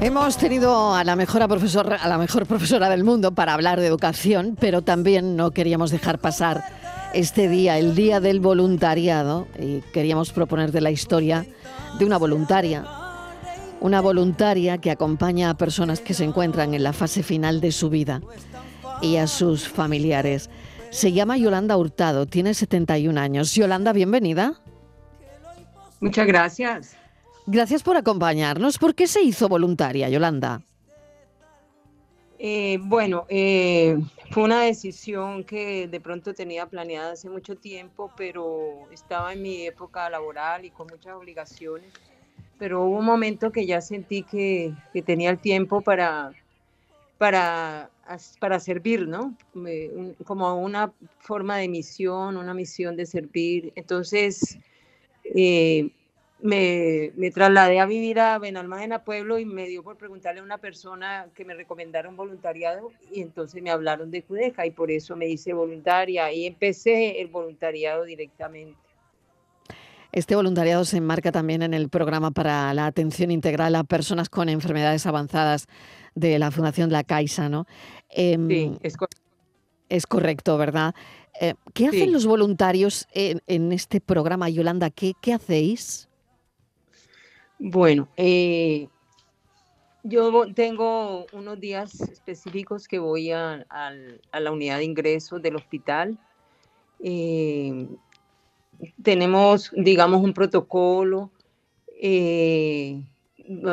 Hemos tenido a la, mejor profesora, a la mejor profesora del mundo para hablar de educación, pero también no queríamos dejar pasar este día, el día del voluntariado, y queríamos proponerte la historia de una voluntaria, una voluntaria que acompaña a personas que se encuentran en la fase final de su vida y a sus familiares. Se llama Yolanda Hurtado, tiene 71 años. Yolanda, bienvenida. Muchas gracias. Gracias por acompañarnos. ¿Por qué se hizo voluntaria, Yolanda? Eh, bueno, eh, fue una decisión que de pronto tenía planeada hace mucho tiempo, pero estaba en mi época laboral y con muchas obligaciones. Pero hubo un momento que ya sentí que, tenía el tiempo para, para, para servir, ¿no? como una forma de misión, una misión de servir. Entonces, eh, me, trasladé a vivir a Benalmádena Pueblo y me dio por preguntarle a una persona que me recomendara un voluntariado y entonces me hablaron de Cudeja y por eso me hice voluntaria y empecé el voluntariado directamente. Este voluntariado se enmarca también en el programa para la atención integral a personas con enfermedades avanzadas de la Fundación La Caixa, ¿no? Em, sí, es correcto. Es correcto, ¿verdad? Eh, ¿Qué hacen los voluntarios en, este programa, Yolanda? ¿Qué, qué hacéis? Bueno, eh, yo tengo unos días específicos que voy a, la unidad de ingresos del hospital. Eh, tenemos, digamos, un protocolo. Eh,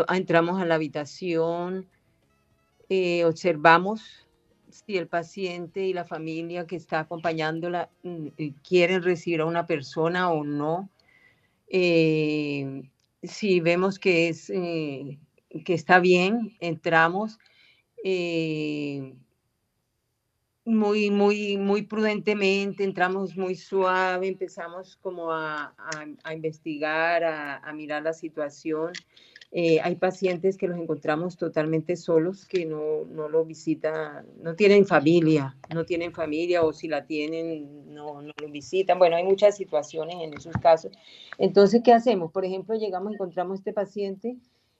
entramos a la habitación, observamos si el paciente y la familia que está acompañándola mm, quieren recibir a una persona o no si vemos que, es, eh, que está bien, entramos eh, muy, muy, muy prudentemente, entramos muy suave, empezamos como a, investigar, a, mirar la situación. Eh, hay pacientes que los encontramos totalmente solos, que no, no lo visitan, no tienen familia, no tienen familia o si la tienen, no, no lo visitan. Bueno, hay muchas situaciones en esos casos. Entonces, ¿qué hacemos? Por ejemplo, llegamos, encontramos este paciente.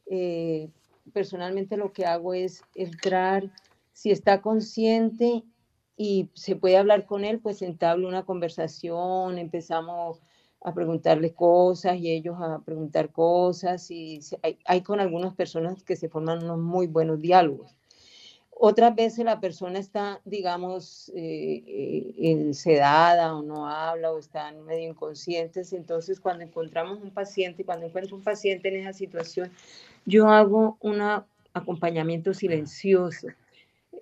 Eh, personalmente lo que hago es entrar, si está consciente y se puede hablar con él, pues entablo una conversación, empezamos a preguntarle cosas y ellos a preguntar cosas y hay, con algunas personas que se forman unos muy buenos diálogos. Otras veces la persona está, digamos, eh, eh, sedada o no habla o están medio inconscientes. Entonces, cuando encontramos un paciente, cuando encuentro un paciente en esa situación, yo hago un acompañamiento silencioso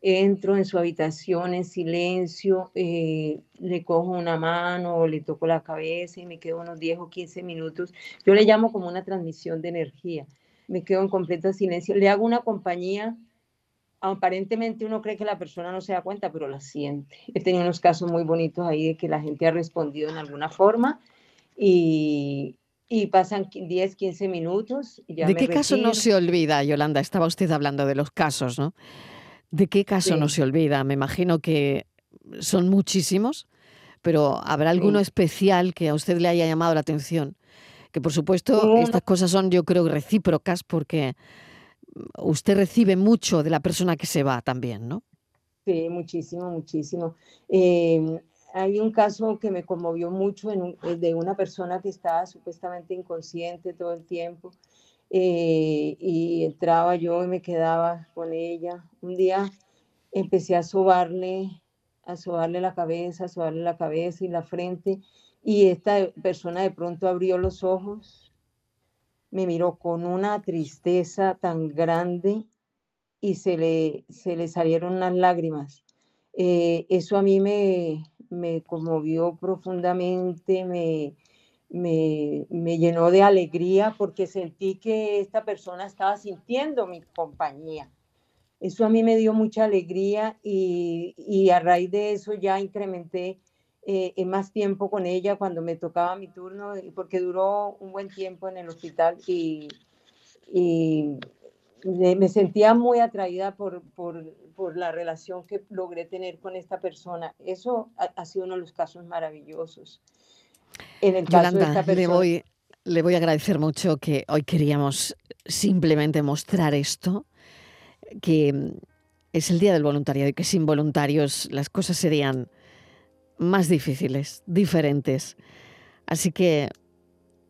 entro en su habitación en silencio, eh, le cojo una mano le toco la cabeza y me quedo unos 10 o 15 minutos. Yo le llamo como una transmisión de energía. Me quedo en completo silencio. Le hago una compañía. Aparentemente uno cree que la persona no se da cuenta, pero la siente. He tenido unos casos muy bonitos ahí de que la gente ha respondido en alguna forma y, y pasan 10, 15 minutos. Y ya ¿De qué caso no se olvida, Yolanda? Estaba usted hablando de los casos, ¿no? ¿De qué caso no se olvida? Me imagino que son muchísimos, pero ¿habrá alguno especial que a usted le haya llamado la atención? Que por supuesto estas cosas son yo creo recíprocas porque usted recibe mucho de la persona que se va también, ¿no? Sí, muchísimo, muchísimo. Em, hay un caso que me conmovió mucho de una persona que estaba supuestamente inconsciente todo el tiempo eh, y entraba yo y me quedaba con ella. Un día empecé a sobarle, a sobarle la cabeza, a sobarle la cabeza y la frente, y esta persona de pronto abrió los ojos, me miró con una tristeza tan grande y se le, se le salieron unas lágrimas. Eh, eso a mí me, me conmovió profundamente, me, me, llenó de alegría porque sentí que esta persona estaba sintiendo mi compañía. Eso a mí me dio mucha alegría y, a raíz de eso ya incrementé eh, más tiempo con ella cuando me tocaba mi turno, porque duró un buen tiempo en el hospital y, me sentía muy atraída por, la relación que logré tener con esta persona. Eso ha sido uno de los casos maravillosos. En el caso de esta le voy, le voy a agradecer mucho que hoy queríamos simplemente mostrar esto que es el Día del Voluntariado y que sin voluntarios las cosas serían más difíciles, diferentes. Así que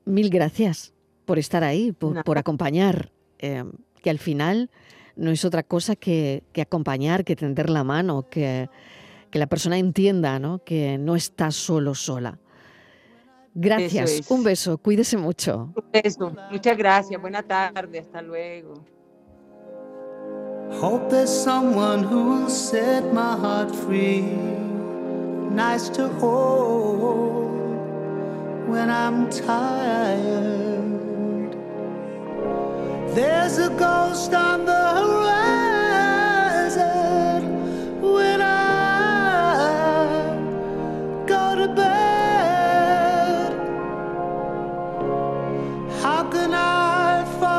mil gracias por estar ahí, por, acompañar, eh, que al final no es otra cosa que, acompañar, que tender la mano, que, que la persona entienda ¿no? que no está solo, sola. Gracias, un beso, cuídese mucho. Un beso, muchas gracias, buena tarde, hasta luego. Hope there's someone who'll set my heart free. Nice to hold when I'm tired. There's a ghost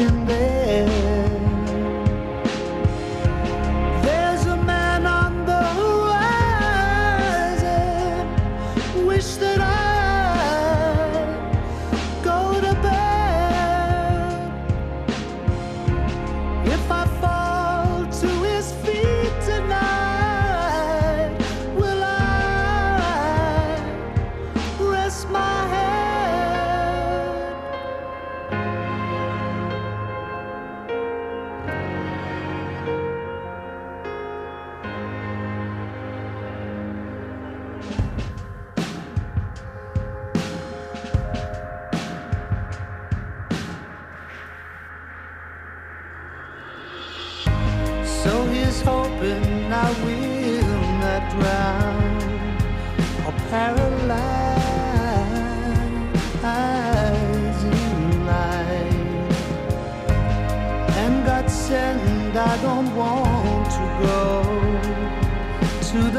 in there.